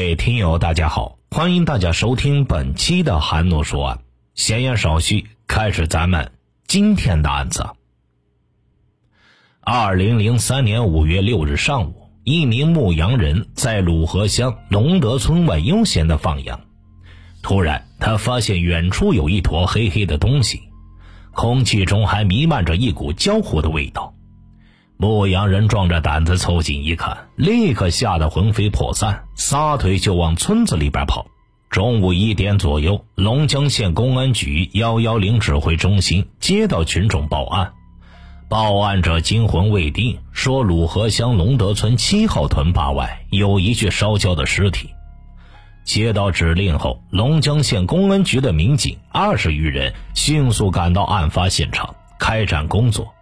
各位听友，大家好，欢迎大家收听本期的韩诺说案。闲言少叙，开始咱们今天的案子。二零零三年五月六日上午，一名牧羊人在鲁河乡龙德村外悠闲的放羊，突然他发现远处有一坨黑黑的东西，空气中还弥漫着一股焦糊的味道。牧羊人壮着胆子凑近一看，立刻吓得魂飞魄散，撒腿就往村子里边跑。中午一点左右，龙江县公安局幺幺零指挥中心接到群众报案，报案者惊魂未定，说鲁河乡龙德村七号屯坝外有一具烧焦的尸体。接到指令后，龙江县公安局的民警二十余人迅速赶到案发现场，开展工作。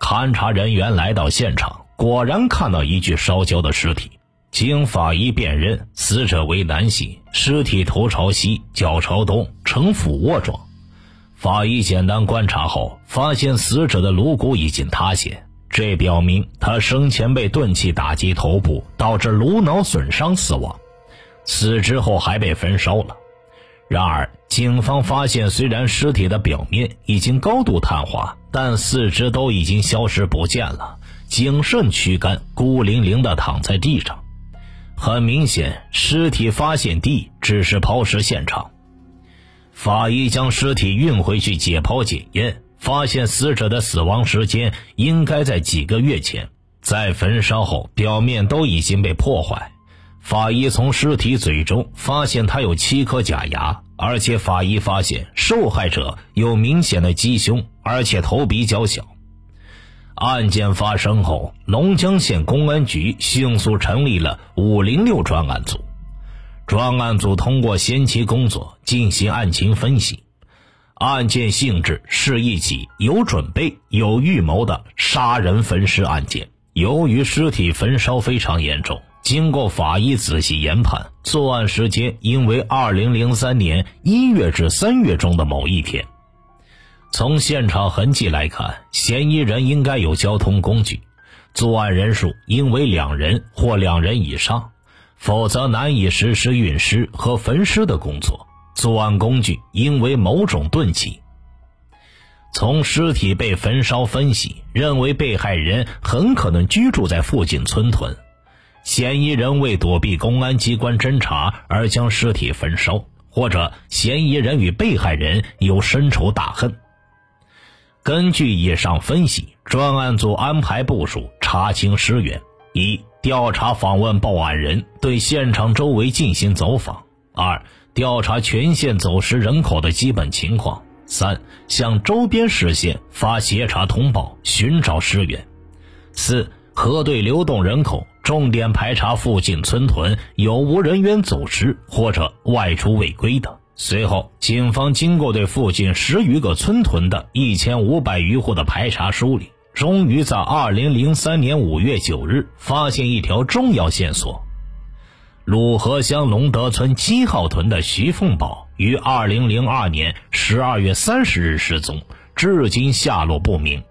勘查人员来到现场，果然看到一具烧焦的尸体。经法医辨认，死者为男性，尸体头朝西，脚朝东，呈俯卧状。法医简单观察后，发现死者的颅骨已经塌陷，这表明他生前被钝器打击头部，导致颅脑损伤死亡。死之后还被焚烧了。然而，警方发现，虽然尸体的表面已经高度碳化，但四肢都已经消失不见了，颈肾躯干孤零零地躺在地上。很明显，尸体发现地只是抛尸现场。法医将尸体运回去解剖检验，发现死者的死亡时间应该在几个月前，在焚烧后，表面都已经被破坏。法医从尸体嘴中发现他有七颗假牙，而且法医发现受害者有明显的鸡胸，而且头比较小。案件发生后，龙江县公安局迅速成立了五零六专案组。专案组通过先期工作进行案情分析，案件性质是一起有准备、有预谋的杀人焚尸案件。由于尸体焚烧非常严重。经过法医仔细研判，作案时间应为二零零三年一月至三月中的某一天。从现场痕迹来看，嫌疑人应该有交通工具，作案人数应为两人或两人以上，否则难以实施运尸和焚尸的工作。作案工具应为某种钝器。从尸体被焚烧分析，认为被害人很可能居住在附近村屯。嫌疑人为躲避公安机关侦查而将尸体焚烧，或者嫌疑人与被害人有深仇大恨。根据以上分析，专案组安排部署查清尸源：一、调查访问报案人，对现场周围进行走访；二、调查全县走失人口的基本情况；三、向周边市县发协查通报，寻找尸源；四、核对流动人口。重点排查附近村屯有无人员走失或者外出未归的。随后，警方经过对附近十余个村屯的一千五百余户的排查梳理，终于在二零零三年五月九日发现一条重要线索：鲁河乡龙德村七号屯的徐凤宝于二零零二年十二月三十日失踪，至今下落不明。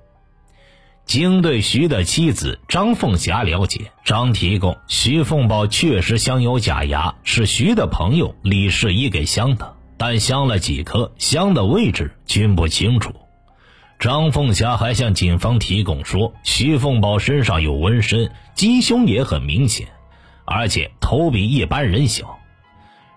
经对徐的妻子张凤霞了解，张提供徐凤宝确实镶有假牙，是徐的朋友李世一给镶的，但镶了几颗，镶的位置均不清楚。张凤霞还向警方提供说，徐凤宝身上有纹身，鸡胸也很明显，而且头比一般人小。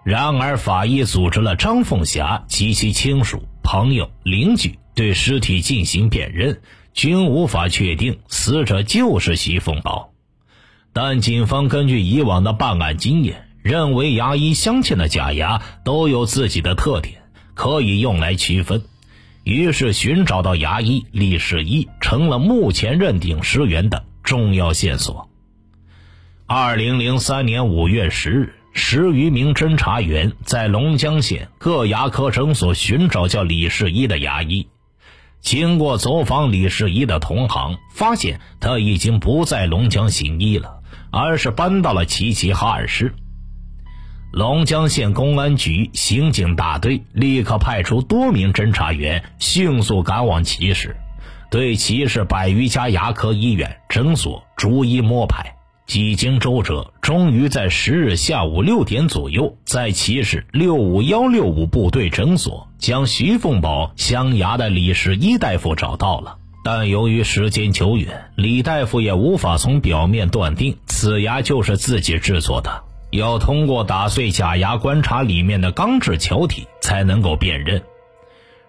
然而，法医组织了张凤霞及其亲属、朋友、邻居对尸体进行辨认。均无法确定死者就是席凤宝，但警方根据以往的办案经验，认为牙医镶嵌的假牙都有自己的特点，可以用来区分。于是，寻找到牙医李世一成了目前认定尸源的重要线索。二零零三年五月十日，十余名侦查员在龙江县各牙科诊所寻找叫李世一的牙医。经过走访李世一的同行，发现他已经不在龙江行医了，而是搬到了齐齐哈尔市。龙江县公安局刑警大队立刻派出多名侦查员，迅速赶往齐市，对齐市百余家牙科医院、诊所逐一摸排。几经周折，终于在十日下午六点左右，在齐市六五幺六五部队诊所将徐凤宝镶牙的李世一大夫找到了。但由于时间久远，李大夫也无法从表面断定此牙就是自己制作的，要通过打碎假牙观察里面的钢制桥体才能够辨认。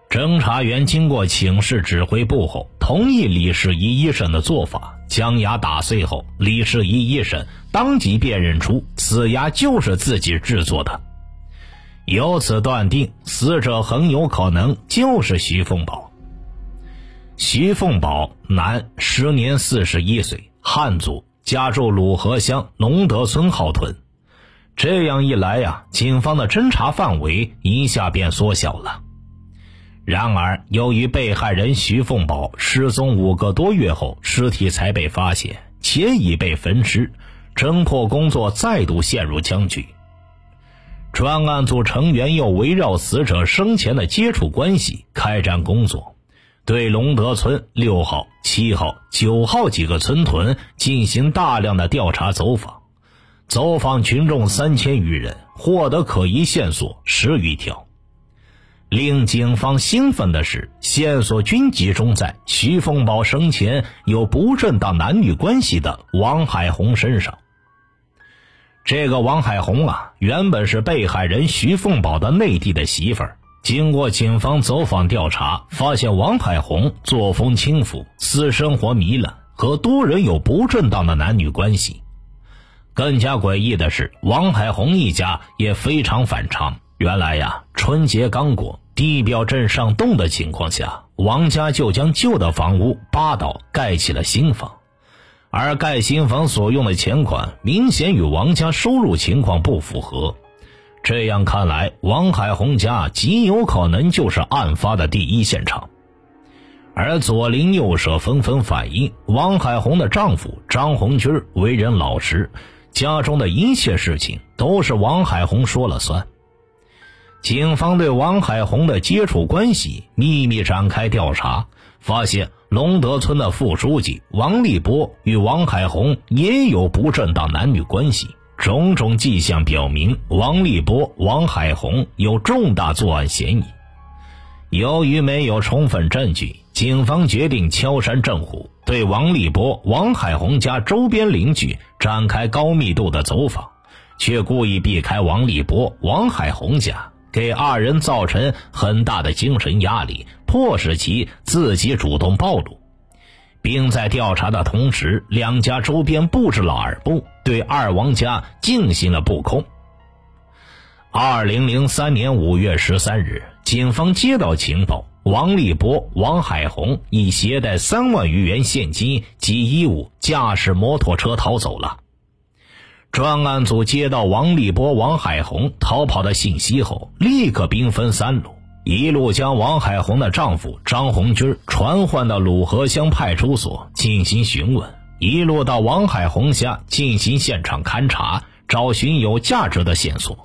侦查员经过请示指挥部后，同意李世一医生的做法。将牙打碎后，李世一一审当即辨认出此牙就是自己制作的，由此断定死者很有可能就是徐凤宝。徐凤宝，男，时年四十一岁，汉族，家住鲁河乡龙德村号屯。这样一来呀，警方的侦查范围一下便缩小了。然而，由于被害人徐凤宝失踪五个多月后，尸体才被发现，且已被焚尸，侦破工作再度陷入僵局。专案组成员又围绕死者生前的接触关系开展工作，对龙德村六号、七号、九号几个村屯进行大量的调查走访，走访群众三千余人，获得可疑线索十余条。令警方兴奋的是，线索均集中在徐凤宝生前有不正当男女关系的王海红身上。这个王海红啊，原本是被害人徐凤宝的内地的媳妇儿。经过警方走访调查，发现王海红作风轻浮，私生活糜烂，和多人有不正当的男女关系。更加诡异的是，王海红一家也非常反常。原来呀，春节刚过。地表正上动的情况下，王家就将旧的房屋扒倒，盖起了新房。而盖新房所用的钱款，明显与王家收入情况不符合。这样看来，王海红家极有可能就是案发的第一现场。而左邻右舍纷纷反映，王海红的丈夫张红军为人老实，家中的一切事情都是王海红说了算。警方对王海红的接触关系秘密展开调查，发现龙德村的副书记王立波与王海红也有不正当男女关系。种种迹象表明，王立波、王海红有重大作案嫌疑。由于没有充分证据，警方决定敲山震虎，对王立波、王海红家周边邻居展开高密度的走访，却故意避开王立波、王海红家。给二人造成很大的精神压力，迫使其自己主动暴露，并在调查的同时，两家周边布置了耳部，对二王家进行了布控。二零零三年五月十三日，警方接到情报，王立波、王海红已携带三万余元现金及衣物，驾驶摩托车逃走了。专案组接到王立波、王海红逃跑的信息后，立刻兵分三路：一路将王海红的丈夫张红军传唤到鲁河乡派出所进行询问；一路到王海红家进行现场勘查，找寻有价值的线索；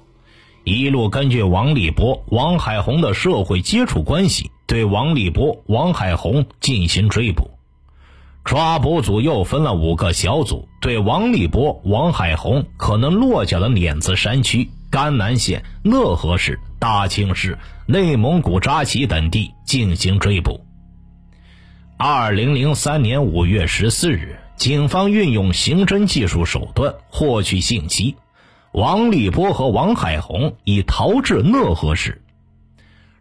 一路根据王立波、王海红的社会接触关系，对王立波、王海红进行追捕。抓捕组又分了五个小组，对王立波、王海红可能落脚的碾子山区、甘南县、讷河市、大庆市、内蒙古扎旗等地进行追捕。二零零三年五月十四日，警方运用刑侦技术手段获取信息，王立波和王海红已逃至讷河市。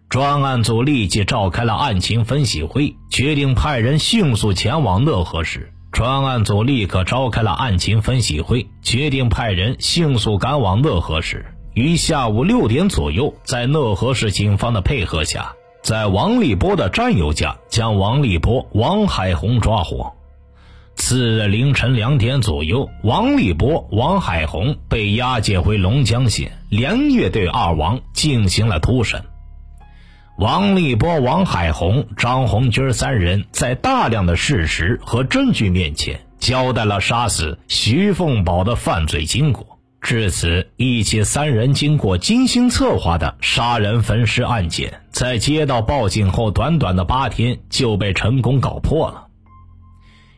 专案组立即召开了案情分析会，决定派人迅速前往讷河市。专案组立刻召开了案情分析会，决定派人迅速赶往讷河市。于下午六点左右，在讷河市警方的配合下，在王立波的战友家将王立波、王海红抓获。次日凌晨两点左右，王立波、王海红被押解回龙江县，连夜对二王进行了突审。王立波、王海红、张红军三人在大量的事实和证据面前，交代了杀死徐凤宝的犯罪经过。至此，一起三人经过精心策划的杀人焚尸案件，在接到报警后短短的八天就被成功搞破了。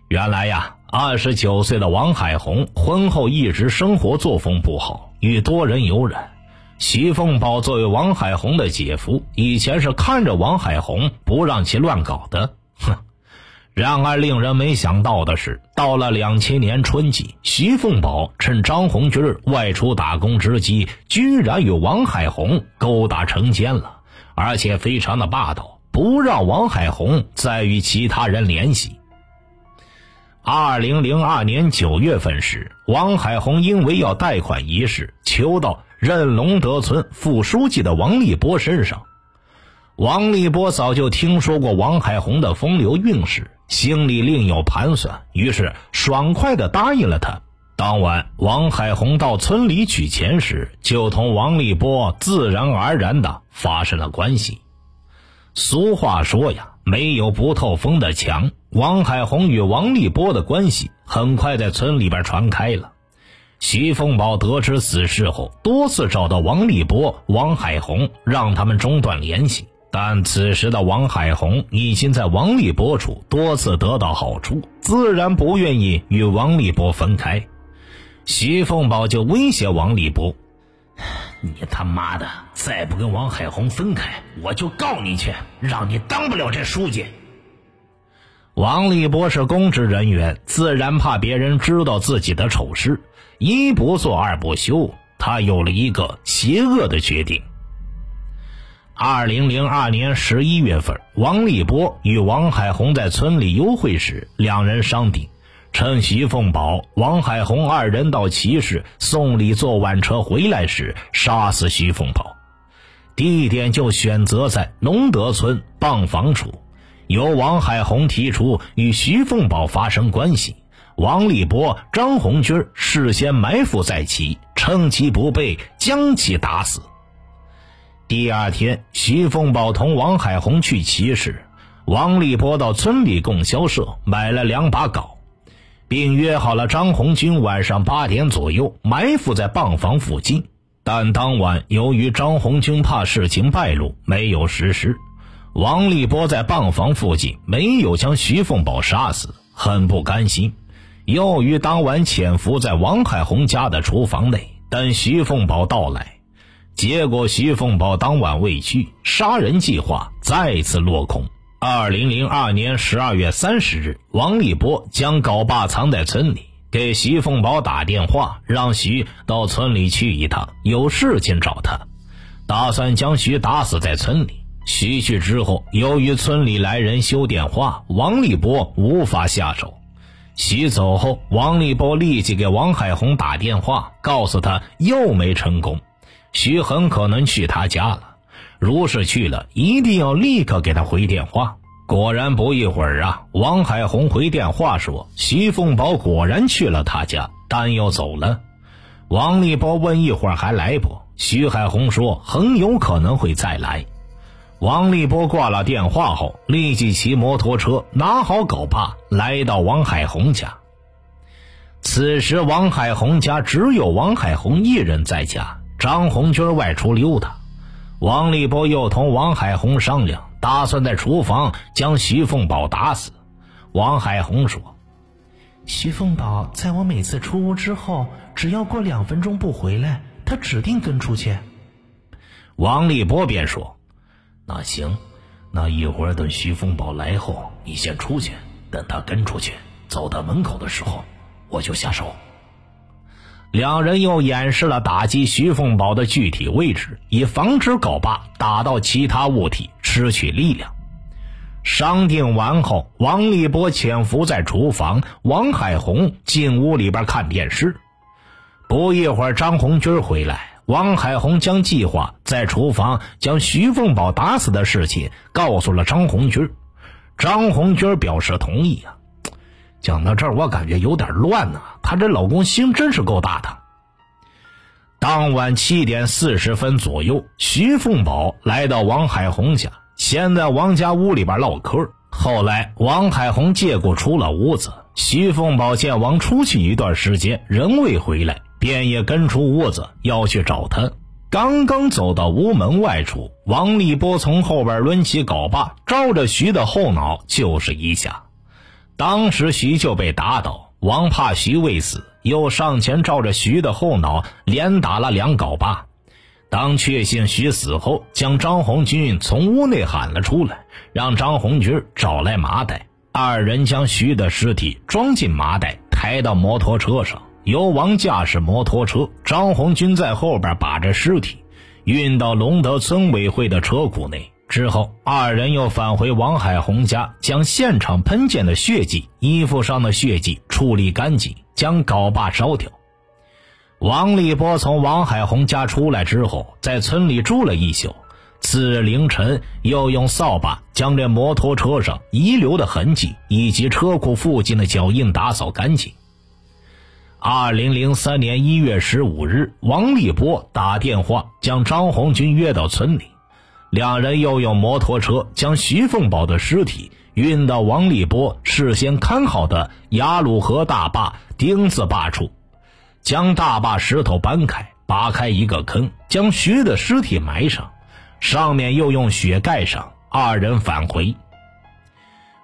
原来呀，二十九岁的王海红婚后一直生活作风不好，与多人有染。徐凤宝作为王海红的姐夫，以前是看着王海红不让其乱搞的。哼！然而令人没想到的是，到了两千年春季，徐凤宝趁张红军外出打工之机，居然与王海红勾搭成奸了，而且非常的霸道，不让王海红再与其他人联系。二零零二年九月份时，王海红因为要贷款一事，求到任龙德村副书记的王立波身上。王立波早就听说过王海红的风流韵事，心里另有盘算，于是爽快地答应了他。当晚，王海红到村里取钱时，就同王立波自然而然地发生了关系。俗话说呀。没有不透风的墙。王海红与王立波的关系很快在村里边传开了。徐凤宝得知此事后，多次找到王立波、王海红，让他们中断联系。但此时的王海红已经在王立波处多次得到好处，自然不愿意与王立波分开。徐凤宝就威胁王立波。你他妈的再不跟王海红分开，我就告你去，让你当不了这书记。王立波是公职人员，自然怕别人知道自己的丑事，一不做二不休，他有了一个邪恶的决定。二零零二年十一月份，王立波与王海红在村里幽会时，两人商定。趁徐凤宝、王海红二人到齐市送礼坐晚车回来时，杀死徐凤宝。地点就选择在龙德村傍房处，由王海红提出与徐凤宝发生关系，王立波、张红军事先埋伏在其，趁其不备将其打死。第二天，徐凤宝同王海红去齐市，王立波到村里供销社买了两把镐。并约好了张红军晚上八点左右埋伏在棒房附近，但当晚由于张红军怕事情败露，没有实施。王立波在棒房附近没有将徐凤宝杀死，很不甘心，又于当晚潜伏在王海红家的厨房内等徐凤宝到来。结果徐凤宝当晚未去，杀人计划再次落空。二零零二年十二月三十日，王立波将镐把藏在村里，给徐凤宝打电话，让徐到村里去一趟，有事情找他，打算将徐打死在村里。徐去之后，由于村里来人修电话，王立波无法下手。徐走后，王立波立即给王海红打电话，告诉他又没成功，徐很可能去他家了。如是去了，一定要立刻给他回电话。果然不一会儿啊，王海红回电话说，徐凤宝果然去了他家，但又走了。王立波问一会儿还来不？徐海红说很有可能会再来。王立波挂了电话后，立即骑摩托车，拿好镐把，来到王海红家。此时王海红家只有王海红一人在家，张红军外出溜达。王立波又同王海红商量，打算在厨房将徐凤宝打死。王海红说：“徐凤宝在我每次出屋之后，只要过两分钟不回来，他指定跟出去。”王立波便说：“那行，那一会儿等徐凤宝来后，你先出去，等他跟出去，走到门口的时候，我就下手。”两人又演示了打击徐凤宝的具体位置，以防止镐把打到其他物体失去力量。商定完后，王立波潜伏在厨房，王海红进屋里边看电视。不一会儿，张红军回来，王海红将计划在厨房将徐凤宝打死的事情告诉了张红军。张红军表示同意啊。讲到这儿，我感觉有点乱呢。她这老公心真是够大的。当晚七点四十分左右，徐凤宝来到王海红家，先在王家屋里边唠嗑。后来，王海红借故出了屋子，徐凤宝见王出去一段时间仍未回来，便也跟出屋子要去找他。刚刚走到屋门外处，王立波从后边抡起镐把，照着徐的后脑就是一下。当时徐就被打倒，王怕徐未死，又上前照着徐的后脑连打了两镐把。当确信徐死后，将张红军从屋内喊了出来，让张红军找来麻袋。二人将徐的尸体装进麻袋，抬到摩托车上，由王驾驶摩托车，张红军在后边把着尸体，运到龙德村委会的车库内。之后，二人又返回王海红家，将现场喷溅的血迹、衣服上的血迹处理干净，将镐把烧掉。王立波从王海红家出来之后，在村里住了一宿。次日凌晨，又用扫把将这摩托车上遗留的痕迹以及车库附近的脚印打扫干净。二零零三年一月十五日，王立波打电话将张红军约到村里。两人又用摩托车将徐凤宝的尸体运到王立波事先看好的雅鲁河大坝丁字坝处，将大坝石头搬开，扒开一个坑，将徐的尸体埋上，上面又用雪盖上。二人返回。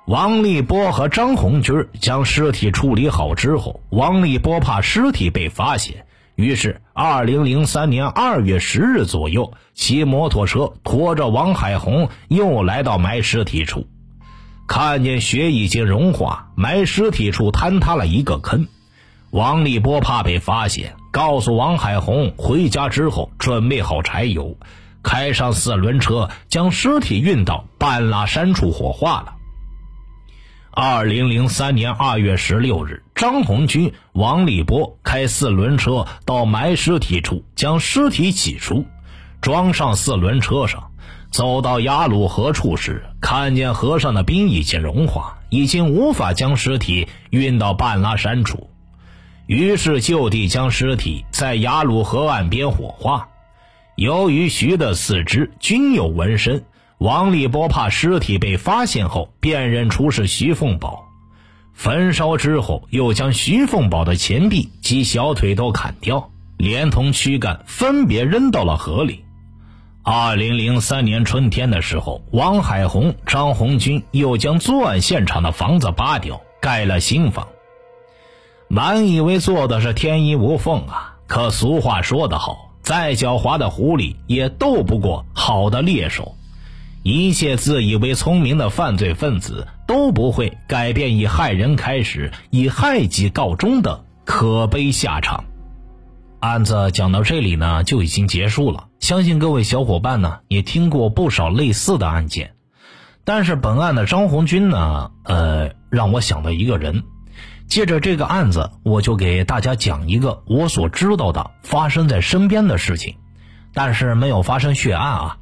王立波和张红军将尸体处理好之后，王立波怕尸体被发现。于是，二零零三年二月十日左右，骑摩托车拖着王海红又来到埋尸体处，看见雪已经融化，埋尸体处坍塌了一个坑。王立波怕被发现，告诉王海红回家之后准备好柴油，开上四轮车将尸体运到半拉山处火化了。二零零三年二月十六日，张红军、王立波开四轮车到埋尸体处，将尸体起出，装上四轮车上，走到雅鲁河处时，看见河上的冰已经融化，已经无法将尸体运到半拉山处，于是就地将尸体在雅鲁河岸边火化。由于徐的四肢均有纹身。王立波怕尸体被发现后辨认出是徐凤宝，焚烧之后又将徐凤宝的前臂及小腿都砍掉，连同躯干分别扔到了河里。二零零三年春天的时候，王海红、张红军又将作案现场的房子扒掉，盖了新房。满以为做的是天衣无缝啊，可俗话说得好，再狡猾的狐狸也斗不过好的猎手。一切自以为聪明的犯罪分子都不会改变以害人开始、以害己告终的可悲下场。案子讲到这里呢，就已经结束了。相信各位小伙伴呢，也听过不少类似的案件。但是本案的张红军呢，呃，让我想到一个人。借着这个案子，我就给大家讲一个我所知道的发生在身边的事情，但是没有发生血案啊。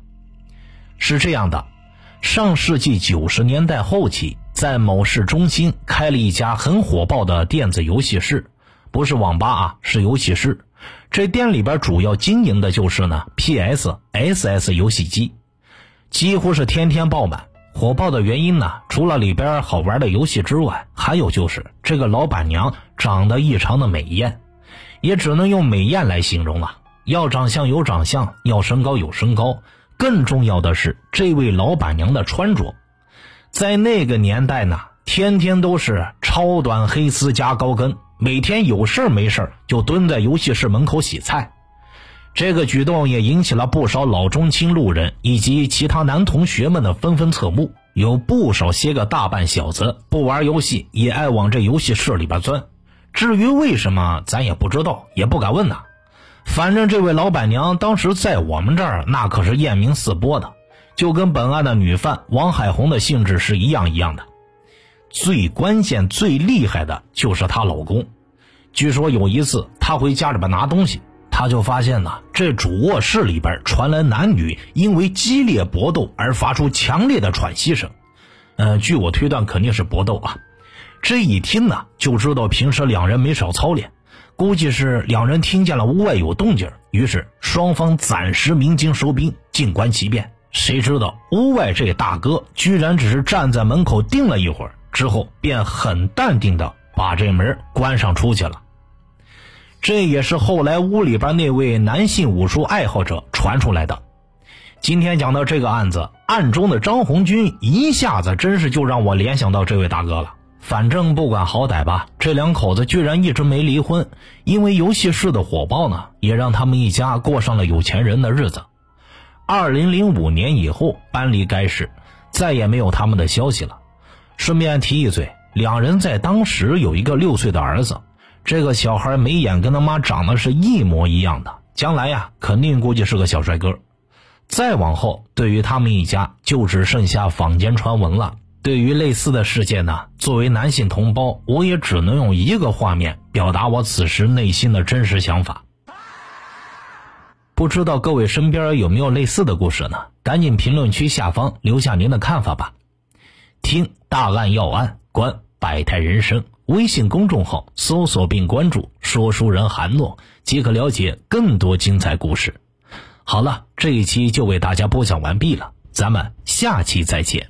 是这样的，上世纪九十年代后期，在某市中心开了一家很火爆的电子游戏室，不是网吧啊，是游戏室。这店里边主要经营的就是呢 PS、SS 游戏机，几乎是天天爆满。火爆的原因呢，除了里边好玩的游戏之外，还有就是这个老板娘长得异常的美艳，也只能用美艳来形容了。要长相有长相，要身高有身高。更重要的是，这位老板娘的穿着，在那个年代呢，天天都是超短黑丝加高跟，每天有事没事就蹲在游戏室门口洗菜。这个举动也引起了不少老中青路人以及其他男同学们的纷纷侧目。有不少些个大半小子不玩游戏，也爱往这游戏室里边钻。至于为什么，咱也不知道，也不敢问呐。反正这位老板娘当时在我们这儿那可是艳名四播的，就跟本案的女犯王海红的性质是一样一样的。最关键、最厉害的就是她老公。据说有一次她回家里边拿东西，她就发现呢，这主卧室里边传来男女因为激烈搏斗而发出强烈的喘息声。呃，据我推断，肯定是搏斗啊。这一听呢，就知道平时两人没少操练。估计是两人听见了屋外有动静，于是双方暂时鸣金收兵，静观其变。谁知道屋外这大哥居然只是站在门口定了一会儿，之后便很淡定的把这门关上出去了。这也是后来屋里边那位男性武术爱好者传出来的。今天讲到这个案子，案中的张红军一下子真是就让我联想到这位大哥了。反正不管好歹吧，这两口子居然一直没离婚，因为游戏室的火爆呢，也让他们一家过上了有钱人的日子。二零零五年以后搬离该市，再也没有他们的消息了。顺便提一嘴，两人在当时有一个六岁的儿子，这个小孩眉眼跟他妈长得是一模一样的，将来呀肯定估计是个小帅哥。再往后，对于他们一家就只剩下坊间传闻了。对于类似的事件呢，作为男性同胞，我也只能用一个画面表达我此时内心的真实想法。不知道各位身边有没有类似的故事呢？赶紧评论区下方留下您的看法吧。听大案要案，观百态人生。微信公众号搜索并关注“说书人韩诺”，即可了解更多精彩故事。好了，这一期就为大家播讲完毕了，咱们下期再见。